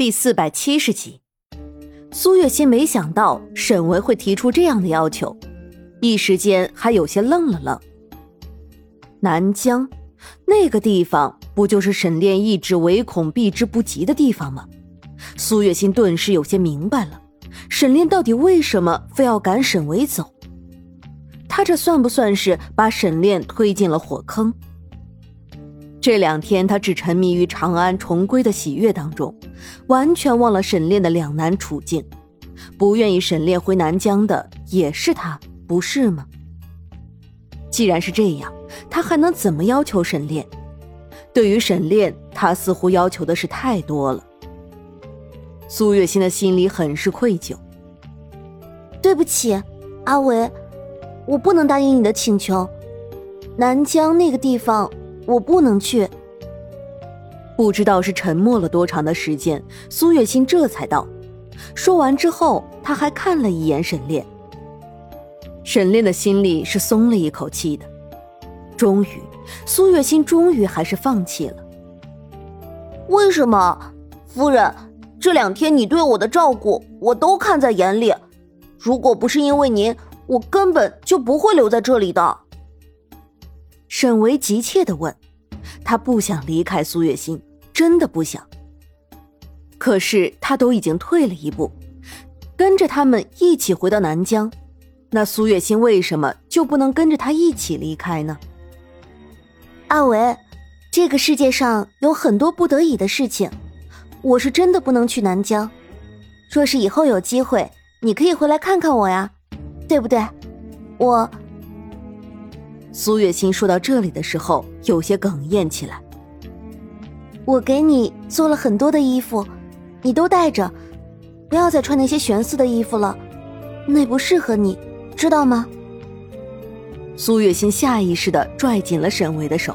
第四百七十集，苏月心没想到沈维会提出这样的要求，一时间还有些愣了愣。南疆，那个地方不就是沈炼一直唯恐避之不及的地方吗？苏月心顿时有些明白了，沈炼到底为什么非要赶沈维走？他这算不算是把沈炼推进了火坑？这两天，他只沉迷于长安重归的喜悦当中，完全忘了沈炼的两难处境。不愿意沈炼回南疆的也是他，不是吗？既然是这样，他还能怎么要求沈炼？对于沈炼，他似乎要求的是太多了。苏月心的心里很是愧疚。对不起，阿维，我不能答应你的请求。南疆那个地方。我不能去。不知道是沉默了多长的时间，苏月心这才道。说完之后，他还看了一眼沈炼。沈炼的心里是松了一口气的。终于，苏月心终于还是放弃了。为什么，夫人？这两天你对我的照顾，我都看在眼里。如果不是因为您，我根本就不会留在这里的。沈维急切的问：“他不想离开苏月心，真的不想。可是他都已经退了一步，跟着他们一起回到南疆，那苏月心为什么就不能跟着他一起离开呢？”阿维，这个世界上有很多不得已的事情，我是真的不能去南疆。若是以后有机会，你可以回来看看我呀，对不对？我。苏月心说到这里的时候，有些哽咽起来。我给你做了很多的衣服，你都带着，不要再穿那些玄色的衣服了，那不适合你，知道吗？苏月心下意识的拽紧了沈维的手，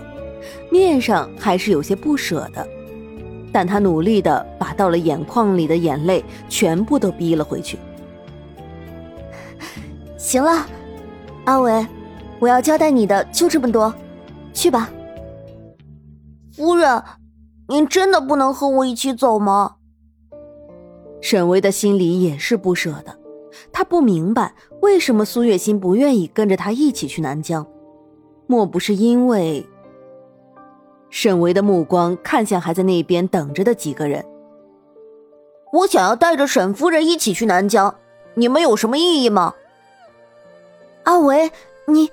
面上还是有些不舍的，但他努力的把到了眼眶里的眼泪全部都逼了回去。行了，阿伟。我要交代你的就这么多，去吧。夫人，您真的不能和我一起走吗？沈巍的心里也是不舍的，他不明白为什么苏月心不愿意跟着他一起去南疆，莫不是因为……沈巍的目光看向还在那边等着的几个人。我想要带着沈夫人一起去南疆，你们有什么异议吗？阿维，你。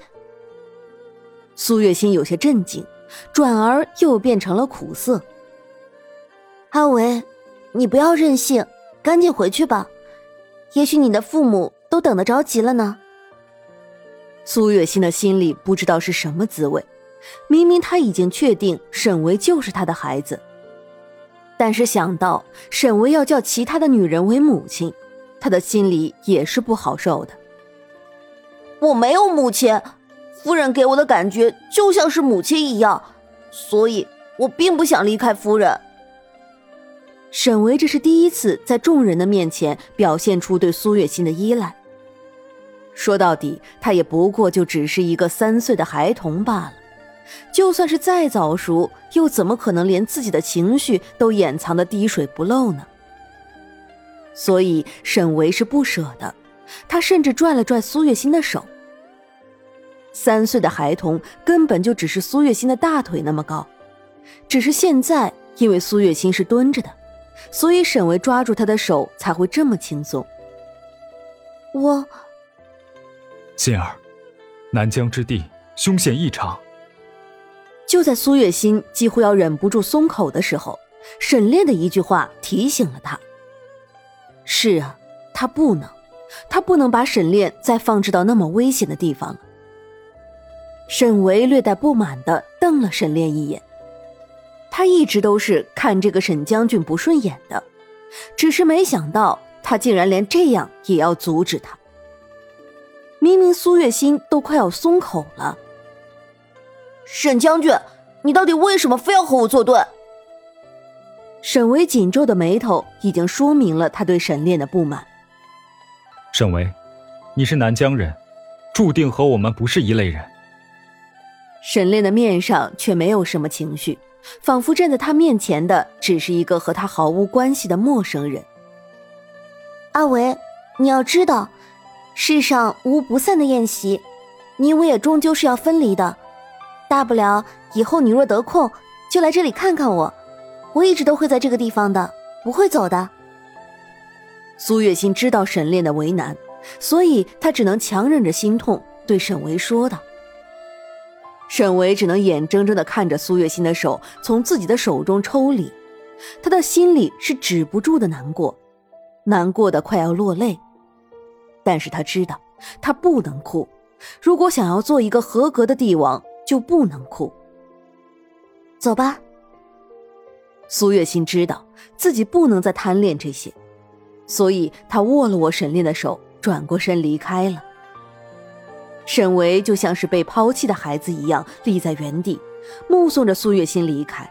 苏月心有些震惊，转而又变成了苦涩。阿维，你不要任性，赶紧回去吧。也许你的父母都等得着急了呢。苏月心的心里不知道是什么滋味，明明他已经确定沈维就是他的孩子，但是想到沈维要叫其他的女人为母亲，他的心里也是不好受的。我没有母亲。夫人给我的感觉就像是母亲一样，所以我并不想离开夫人。沈维这是第一次在众人的面前表现出对苏月心的依赖。说到底，他也不过就只是一个三岁的孩童罢了。就算是再早熟，又怎么可能连自己的情绪都掩藏的滴水不漏呢？所以沈维是不舍的，他甚至拽了拽苏月心的手。三岁的孩童根本就只是苏月心的大腿那么高，只是现在因为苏月心是蹲着的，所以沈维抓住他的手才会这么轻松。我，心儿，南疆之地凶险异常。就在苏月心几乎要忍不住松口的时候，沈炼的一句话提醒了他。是啊，他不能，他不能把沈炼再放置到那么危险的地方了。沈维略带不满的瞪了沈炼一眼，他一直都是看这个沈将军不顺眼的，只是没想到他竟然连这样也要阻止他。明明苏月心都快要松口了，沈将军，你到底为什么非要和我作对？沈维紧皱的眉头已经说明了他对沈炼的不满。沈维，你是南疆人，注定和我们不是一类人。沈炼的面上却没有什么情绪，仿佛站在他面前的只是一个和他毫无关系的陌生人。阿维，你要知道，世上无不散的宴席，你我也终究是要分离的。大不了以后你若得空，就来这里看看我，我一直都会在这个地方的，不会走的。苏月心知道沈炼的为难，所以他只能强忍着心痛对沈维说道。沈维只能眼睁睁的看着苏月心的手从自己的手中抽离，他的心里是止不住的难过，难过的快要落泪。但是他知道，他不能哭，如果想要做一个合格的帝王，就不能哭。走吧。苏月心知道自己不能再贪恋这些，所以他握了握沈炼的手，转过身离开了。沈维就像是被抛弃的孩子一样立在原地，目送着苏月心离开。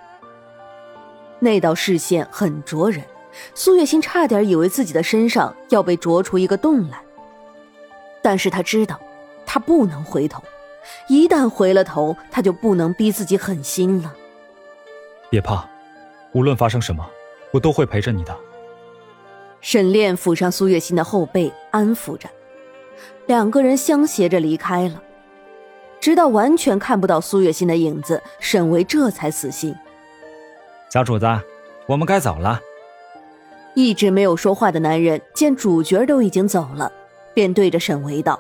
那道视线很灼人，苏月心差点以为自己的身上要被灼出一个洞来。但是他知道，他不能回头，一旦回了头，他就不能逼自己狠心了。别怕，无论发生什么，我都会陪着你的。沈炼抚上苏月心的后背，安抚着，两个人相携着离开了，直到完全看不到苏月心的影子，沈维这才死心。小主子，我们该走了。一直没有说话的男人见主角都已经走了，便对着沈维道：“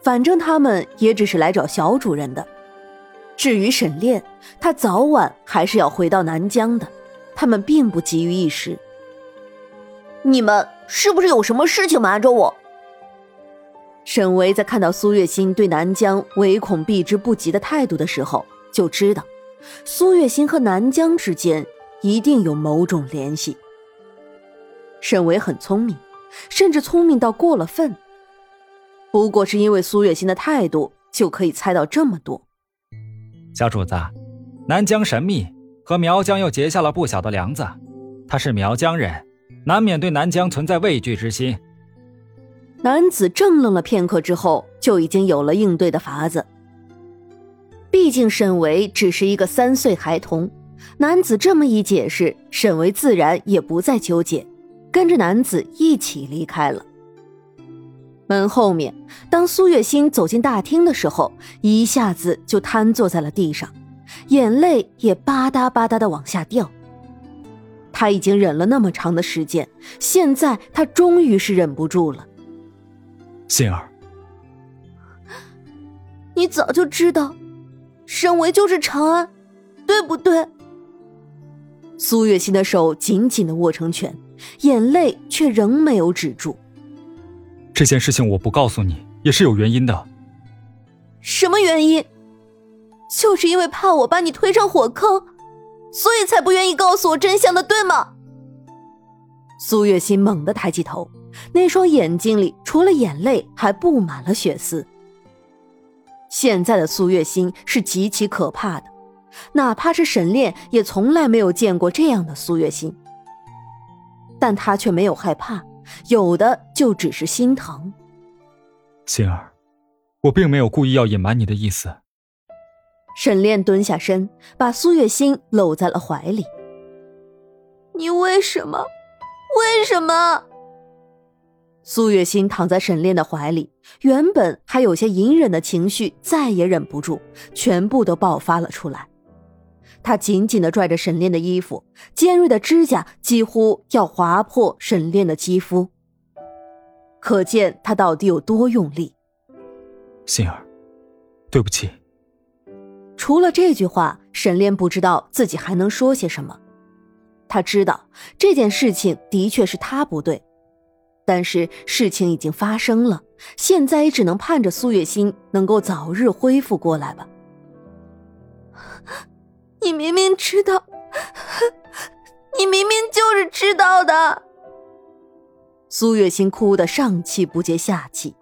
反正他们也只是来找小主人的。”至于沈炼，他早晚还是要回到南疆的，他们并不急于一时。你们是不是有什么事情瞒着我？沈维在看到苏月心对南疆唯恐避之不及的态度的时候，就知道苏月心和南疆之间一定有某种联系。沈维很聪明，甚至聪明到过了分。不过是因为苏月心的态度，就可以猜到这么多。小主子，南疆神秘，和苗疆又结下了不小的梁子。他是苗疆人，难免对南疆存在畏惧之心。男子怔愣了片刻之后，就已经有了应对的法子。毕竟沈维只是一个三岁孩童，男子这么一解释，沈维自然也不再纠结，跟着男子一起离开了。门后面，当苏月心走进大厅的时候，一下子就瘫坐在了地上，眼泪也吧嗒吧嗒的往下掉。他已经忍了那么长的时间，现在他终于是忍不住了。心儿，你早就知道，沈维就是长安，对不对？苏月心的手紧紧的握成拳，眼泪却仍没有止住。这件事情我不告诉你也是有原因的。什么原因？就是因为怕我把你推上火坑，所以才不愿意告诉我真相的，对吗？苏月心猛地抬起头，那双眼睛里除了眼泪，还布满了血丝。现在的苏月心是极其可怕的，哪怕是沈炼也从来没有见过这样的苏月心，但他却没有害怕。有的就只是心疼，心儿，我并没有故意要隐瞒你的意思。沈炼蹲下身，把苏月心搂在了怀里。你为什么？为什么？苏月心躺在沈炼的怀里，原本还有些隐忍的情绪再也忍不住，全部都爆发了出来。他紧紧的拽着沈炼的衣服，尖锐的指甲几乎要划破沈炼的肌肤。可见他到底有多用力。心儿，对不起。除了这句话，沈炼不知道自己还能说些什么。他知道这件事情的确是他不对，但是事情已经发生了，现在也只能盼着苏月心能够早日恢复过来吧。你明明知道，你明明就是知道的。苏月心哭得上气不接下气。